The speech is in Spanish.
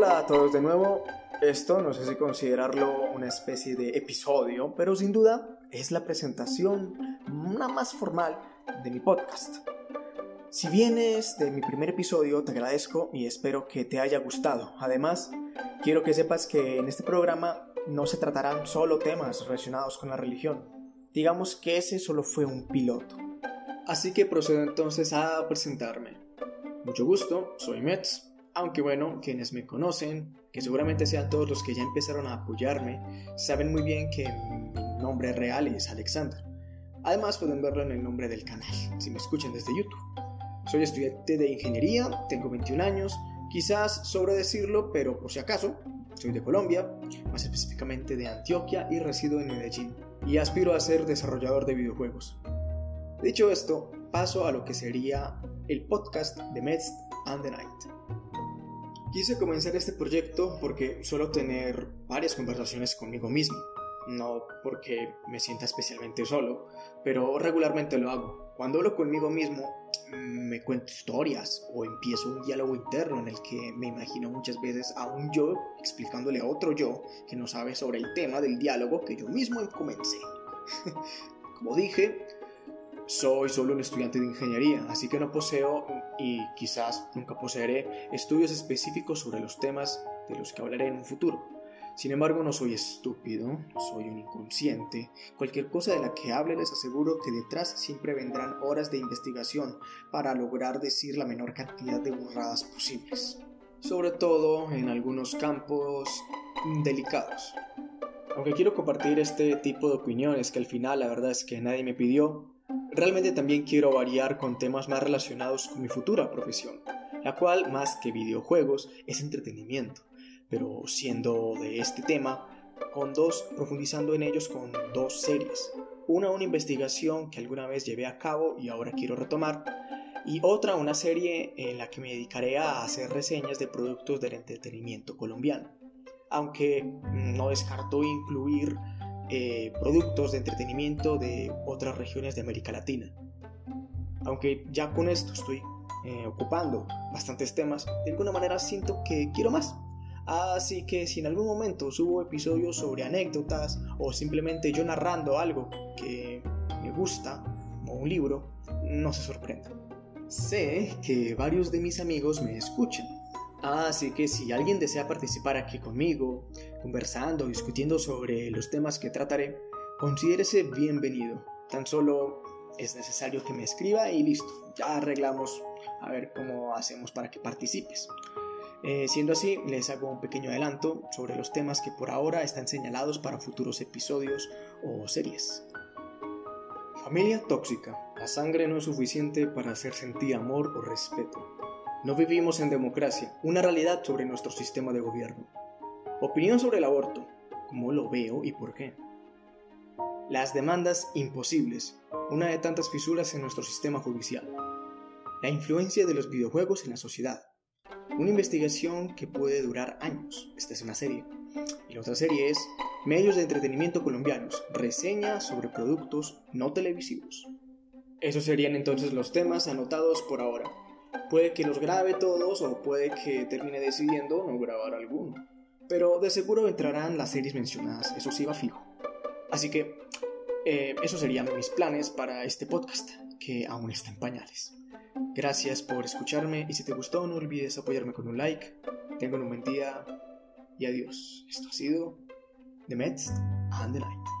Hola a todos de nuevo. Esto no sé si considerarlo una especie de episodio, pero sin duda es la presentación, una más formal, de mi podcast. Si vienes de mi primer episodio, te agradezco y espero que te haya gustado. Además, quiero que sepas que en este programa no se tratarán solo temas relacionados con la religión. Digamos que ese solo fue un piloto. Así que procedo entonces a presentarme. Mucho gusto, soy Metz, aunque bueno, quienes me conocen, que seguramente sean todos los que ya empezaron a apoyarme, saben muy bien que mi nombre real es Alexander. Además pueden verlo en el nombre del canal, si me escuchan desde YouTube. Soy estudiante de ingeniería, tengo 21 años, quizás sobre decirlo, pero por si acaso, soy de Colombia, más específicamente de Antioquia y resido en Medellín, y aspiro a ser desarrollador de videojuegos. Dicho esto, paso a lo que sería el podcast de Mets and the Night. Quise comenzar este proyecto porque suelo tener varias conversaciones conmigo mismo, no porque me sienta especialmente solo, pero regularmente lo hago. Cuando hablo conmigo mismo, me cuento historias o empiezo un diálogo interno en el que me imagino muchas veces a un yo explicándole a otro yo que no sabe sobre el tema del diálogo que yo mismo comencé. Como dije, soy solo un estudiante de ingeniería, así que no poseo y quizás nunca poseeré estudios específicos sobre los temas de los que hablaré en un futuro. Sin embargo, no soy estúpido, soy un inconsciente. Cualquier cosa de la que hable les aseguro que detrás siempre vendrán horas de investigación para lograr decir la menor cantidad de burradas posibles. Sobre todo en algunos campos delicados. Aunque quiero compartir este tipo de opiniones que al final la verdad es que nadie me pidió, Realmente también quiero variar con temas más relacionados con mi futura profesión, la cual más que videojuegos es entretenimiento, pero siendo de este tema, con dos, profundizando en ellos con dos series. Una, una investigación que alguna vez llevé a cabo y ahora quiero retomar, y otra, una serie en la que me dedicaré a hacer reseñas de productos del entretenimiento colombiano. Aunque no descarto incluir eh, productos de entretenimiento de otras regiones de América Latina. Aunque ya con esto estoy eh, ocupando bastantes temas, de alguna manera siento que quiero más. Así que si en algún momento subo episodios sobre anécdotas o simplemente yo narrando algo que me gusta, como un libro, no se sorprendan. Sé que varios de mis amigos me escuchan Así que si alguien desea participar aquí conmigo, conversando, discutiendo sobre los temas que trataré, considérese bienvenido. Tan solo es necesario que me escriba y listo, ya arreglamos a ver cómo hacemos para que participes. Eh, siendo así, les hago un pequeño adelanto sobre los temas que por ahora están señalados para futuros episodios o series. Familia tóxica. La sangre no es suficiente para hacer sentir amor o respeto. No vivimos en democracia, una realidad sobre nuestro sistema de gobierno. Opinión sobre el aborto, cómo lo veo y por qué. Las demandas imposibles, una de tantas fisuras en nuestro sistema judicial. La influencia de los videojuegos en la sociedad. Una investigación que puede durar años. Esta es una serie. Y la otra serie es Medios de entretenimiento colombianos, reseña sobre productos no televisivos. Esos serían entonces los temas anotados por ahora. Puede que los grabe todos o puede que termine decidiendo no grabar alguno. Pero de seguro entrarán las series mencionadas, eso sí va fijo. Así que eh, esos serían mis planes para este podcast, que aún está en pañales. Gracias por escucharme y si te gustó no olvides apoyarme con un like. Tengan un buen día y adiós. Esto ha sido The Mets and the Night.